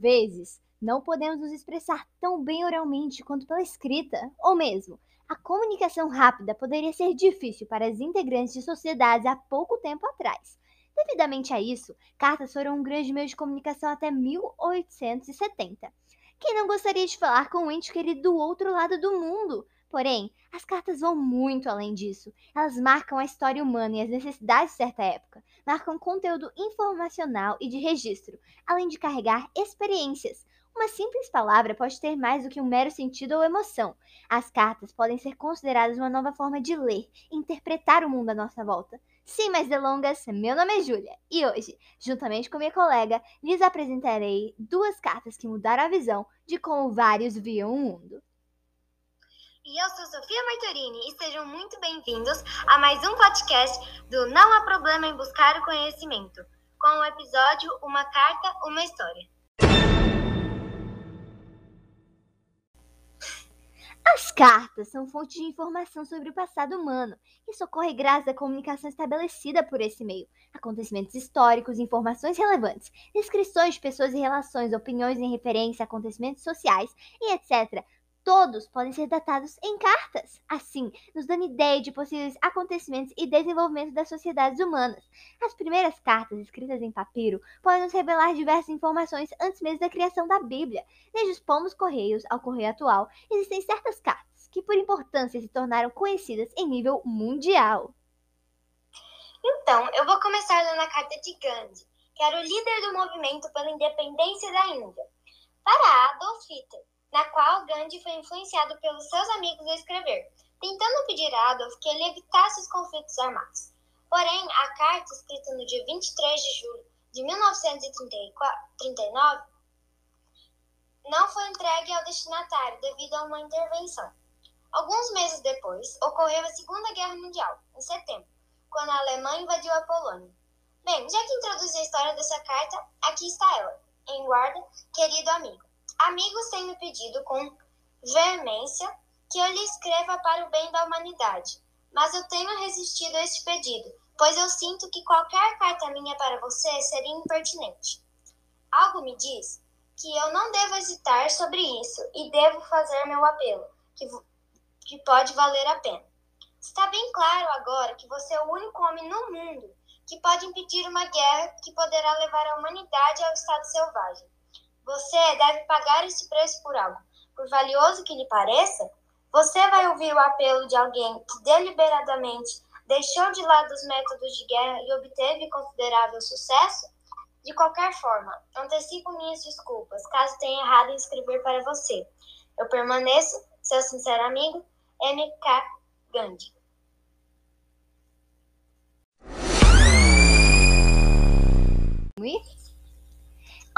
vezes, não podemos nos expressar tão bem oralmente quanto pela escrita, ou mesmo, a comunicação rápida poderia ser difícil para as integrantes de sociedades há pouco tempo atrás. Devidamente a isso, cartas foram um grande meio de comunicação até 1870. Quem não gostaria de falar com um ente querido do outro lado do mundo? Porém, as cartas vão muito além disso. Elas marcam a história humana e as necessidades de certa época, marcam conteúdo informacional e de registro, além de carregar experiências. Uma simples palavra pode ter mais do que um mero sentido ou emoção. As cartas podem ser consideradas uma nova forma de ler e interpretar o mundo à nossa volta. Sem mais delongas, meu nome é Júlia e hoje, juntamente com minha colega, lhes apresentarei duas cartas que mudaram a visão de como vários viam o mundo. E eu sou Sofia Martorini e sejam muito bem-vindos a mais um podcast do Não Há Problema em Buscar o Conhecimento, com o episódio Uma Carta, Uma História. As cartas são fontes de informação sobre o passado humano. Isso ocorre graças à comunicação estabelecida por esse meio. Acontecimentos históricos, informações relevantes, descrições de pessoas e relações, opiniões em referência a acontecimentos sociais e etc todos podem ser datados em cartas, assim, nos dando ideia de possíveis acontecimentos e desenvolvimento das sociedades humanas. As primeiras cartas escritas em papiro podem nos revelar diversas informações antes mesmo da criação da Bíblia. Desde os pomos correios ao correio atual, existem certas cartas que, por importância, se tornaram conhecidas em nível mundial. Então, eu vou começar lendo a carta de Gandhi, que era o líder do movimento pela independência da Índia, para Adolf Hitler na qual Gandhi foi influenciado pelos seus amigos a escrever, tentando pedir a Adolf que ele evitasse os conflitos armados. Porém, a carta, escrita no dia 23 de julho de 1939, não foi entregue ao destinatário devido a uma intervenção. Alguns meses depois, ocorreu a Segunda Guerra Mundial, em setembro, quando a Alemanha invadiu a Polônia. Bem, já que introduzi a história dessa carta, aqui está ela, em guarda, querido amigo. Amigos têm me pedido com veemência que eu lhe escreva para o bem da humanidade, mas eu tenho resistido a este pedido, pois eu sinto que qualquer carta minha para você seria impertinente. Algo me diz que eu não devo hesitar sobre isso e devo fazer meu apelo, que, que pode valer a pena. Está bem claro agora que você é o único homem no mundo que pode impedir uma guerra que poderá levar a humanidade ao estado selvagem. Você deve pagar esse preço por algo. Por valioso que lhe pareça, você vai ouvir o apelo de alguém que deliberadamente deixou de lado os métodos de guerra e obteve considerável sucesso? De qualquer forma, antecipo minhas desculpas caso tenha errado em escrever para você. Eu permaneço, seu sincero amigo, M.K. Gandhi. Oui?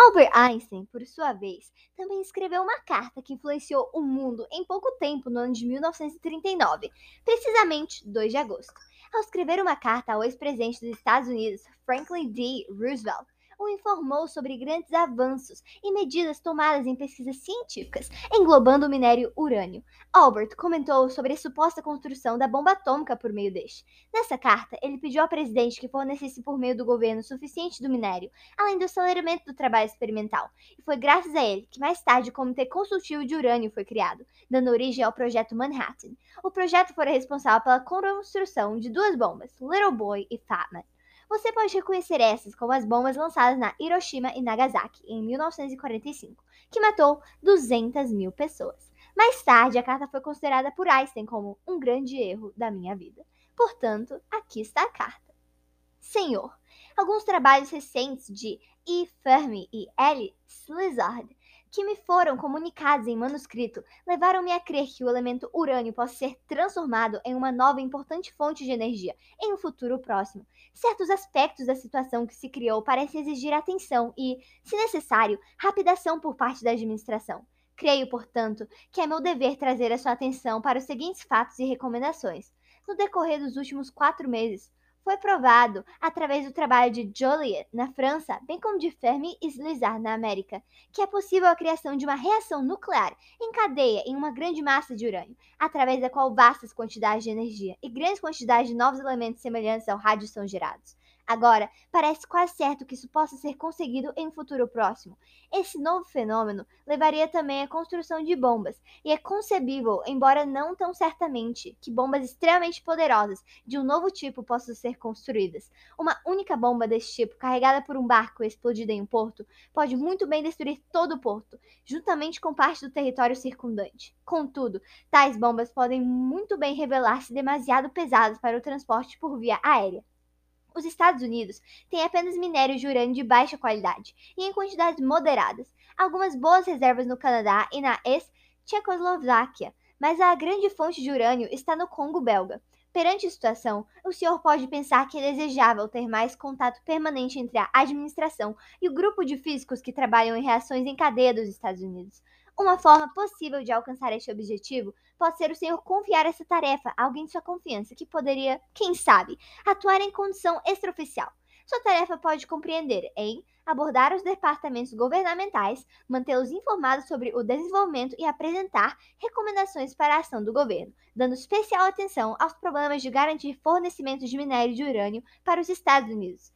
Albert Einstein, por sua vez, também escreveu uma carta que influenciou o mundo em pouco tempo, no ano de 1939, precisamente 2 de agosto. Ao escrever uma carta ao ex-presidente dos Estados Unidos, Franklin D. Roosevelt, o informou sobre grandes avanços e medidas tomadas em pesquisas científicas, englobando o minério urânio. Albert comentou sobre a suposta construção da bomba atômica por meio deste. Nessa carta, ele pediu ao presidente que fornecesse por meio do governo suficiente do minério, além do aceleramento do trabalho experimental. E foi graças a ele que mais tarde o Comitê Consultivo de Urânio foi criado, dando origem ao projeto Manhattan. O projeto foi responsável pela construção de duas bombas, Little Boy e Fat Man. Você pode reconhecer essas como as bombas lançadas na Hiroshima e Nagasaki em 1945, que matou 200 mil pessoas. Mais tarde, a carta foi considerada por Einstein como um grande erro da minha vida. Portanto, aqui está a carta. Senhor, alguns trabalhos recentes de E. Fermi e L. Slizard que me foram comunicados em manuscrito levaram-me a crer que o elemento urânio possa ser transformado em uma nova e importante fonte de energia em um futuro próximo. Certos aspectos da situação que se criou parecem exigir atenção e, se necessário, rapidação por parte da administração. Creio, portanto, que é meu dever trazer a sua atenção para os seguintes fatos e recomendações. No decorrer dos últimos quatro meses, foi provado, através do trabalho de Joliet na França, bem como de Fermi e Slizard na América, que é possível a criação de uma reação nuclear em cadeia em uma grande massa de urânio, através da qual vastas quantidades de energia e grandes quantidades de novos elementos semelhantes ao rádio são gerados. Agora, parece quase certo que isso possa ser conseguido em um futuro próximo. Esse novo fenômeno levaria também à construção de bombas, e é concebível, embora não tão certamente, que bombas extremamente poderosas de um novo tipo possam ser construídas. Uma única bomba desse tipo, carregada por um barco e explodida em um porto, pode muito bem destruir todo o porto, juntamente com parte do território circundante. Contudo, tais bombas podem muito bem revelar-se demasiado pesadas para o transporte por via aérea. Os Estados Unidos têm apenas minério de urânio de baixa qualidade e em quantidades moderadas, algumas boas reservas no Canadá e na ex-Tchecoslováquia, mas a grande fonte de urânio está no Congo belga. Perante a situação, o senhor pode pensar que é desejável ter mais contato permanente entre a administração e o grupo de físicos que trabalham em reações em cadeia dos Estados Unidos. Uma forma possível de alcançar este objetivo pode ser o senhor confiar essa tarefa a alguém de sua confiança que poderia, quem sabe, atuar em condição extraoficial. Sua tarefa pode compreender em abordar os departamentos governamentais, mantê-los informados sobre o desenvolvimento e apresentar recomendações para a ação do governo, dando especial atenção aos problemas de garantir fornecimento de minério de urânio para os Estados Unidos.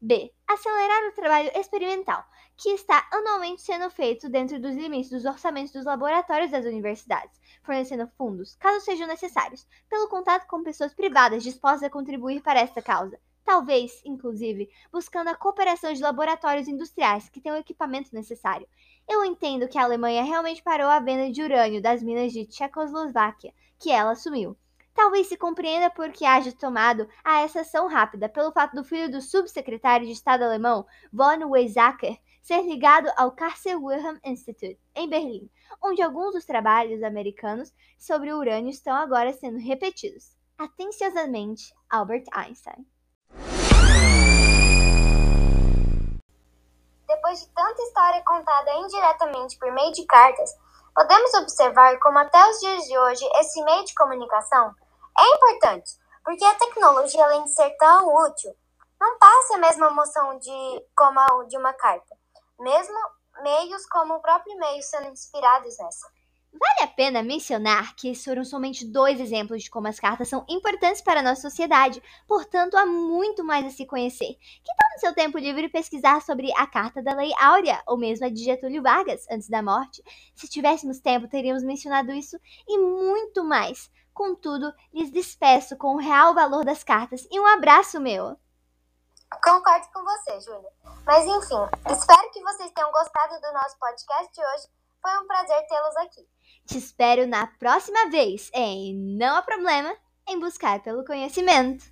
B. Acelerar o trabalho experimental, que está anualmente sendo feito dentro dos limites dos orçamentos dos laboratórios das universidades, fornecendo fundos, caso sejam necessários, pelo contato com pessoas privadas dispostas a contribuir para esta causa. Talvez, inclusive, buscando a cooperação de laboratórios industriais que tenham o equipamento necessário. Eu entendo que a Alemanha realmente parou a venda de urânio das minas de Tchecoslováquia, que ela assumiu. Talvez se compreenda por que haja tomado a essa ação rápida pelo fato do filho do subsecretário de Estado alemão, von Weizsäcker, ser ligado ao Kaiser Wilhelm Institute, em Berlim, onde alguns dos trabalhos americanos sobre o urânio estão agora sendo repetidos. Atenciosamente, Albert Einstein. Depois de tanta história contada indiretamente por meio de cartas, podemos observar como até os dias de hoje esse meio de comunicação é importante, porque a tecnologia, além de ser tão útil, não passa a mesma emoção de, como a de uma carta, mesmo meios como o próprio e-mail sendo inspirados nessa. Vale a pena mencionar que esses foram somente dois exemplos de como as cartas são importantes para a nossa sociedade, portanto, há muito mais a se conhecer. Que tal no seu tempo livre pesquisar sobre a Carta da Lei Áurea, ou mesmo a de Getúlio Vargas, antes da morte? Se tivéssemos tempo, teríamos mencionado isso e muito mais. Contudo, lhes despeço com o real valor das cartas e um abraço meu. Concordo com você, Júlia. Mas enfim, espero que vocês tenham gostado do nosso podcast de hoje. Foi um prazer tê-los aqui. Te espero na próxima vez em Não há problema em buscar pelo conhecimento.